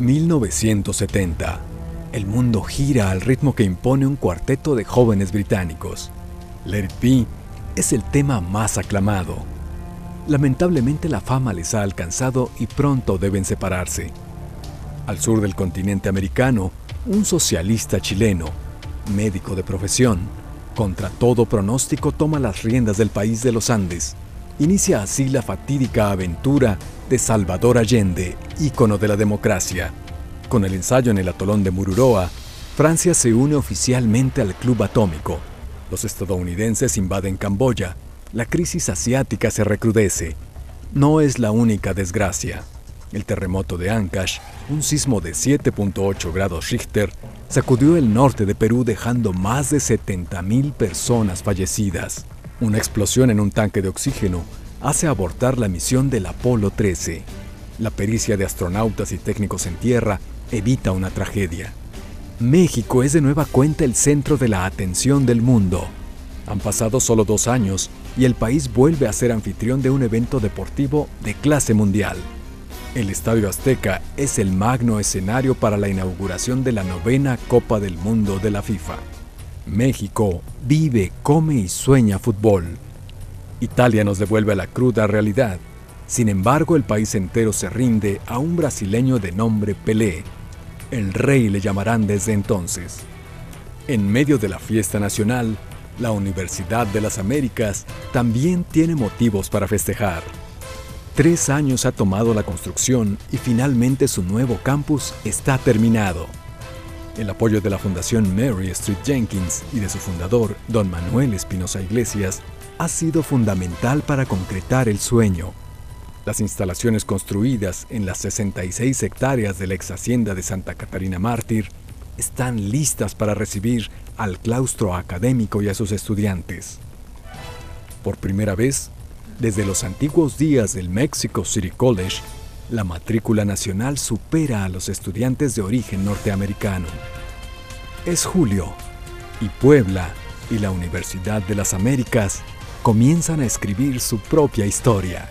1970. El mundo gira al ritmo que impone un cuarteto de jóvenes británicos. Let It Be es el tema más aclamado. Lamentablemente la fama les ha alcanzado y pronto deben separarse. Al sur del continente americano, un socialista chileno, médico de profesión, contra todo pronóstico toma las riendas del país de los Andes. Inicia así la fatídica aventura de Salvador Allende, ícono de la democracia. Con el ensayo en el atolón de Mururoa, Francia se une oficialmente al Club Atómico. Los estadounidenses invaden Camboya. La crisis asiática se recrudece. No es la única desgracia. El terremoto de Ancash, un sismo de 7.8 grados Richter, sacudió el norte de Perú dejando más de 70.000 personas fallecidas. Una explosión en un tanque de oxígeno hace abortar la misión del Apolo 13. La pericia de astronautas y técnicos en tierra evita una tragedia. México es de nueva cuenta el centro de la atención del mundo. Han pasado solo dos años y el país vuelve a ser anfitrión de un evento deportivo de clase mundial. El Estadio Azteca es el magno escenario para la inauguración de la novena Copa del Mundo de la FIFA. México vive, come y sueña fútbol. Italia nos devuelve a la cruda realidad. Sin embargo, el país entero se rinde a un brasileño de nombre Pelé. El rey le llamarán desde entonces. En medio de la fiesta nacional, la Universidad de las Américas también tiene motivos para festejar. Tres años ha tomado la construcción y finalmente su nuevo campus está terminado. El apoyo de la Fundación Mary Street Jenkins y de su fundador, don Manuel Espinosa Iglesias, ha sido fundamental para concretar el sueño. Las instalaciones construidas en las 66 hectáreas de la ex hacienda de Santa Catarina Mártir están listas para recibir al claustro académico y a sus estudiantes. Por primera vez, desde los antiguos días del Mexico City College, la matrícula nacional supera a los estudiantes de origen norteamericano. Es julio y Puebla y la Universidad de las Américas comienzan a escribir su propia historia.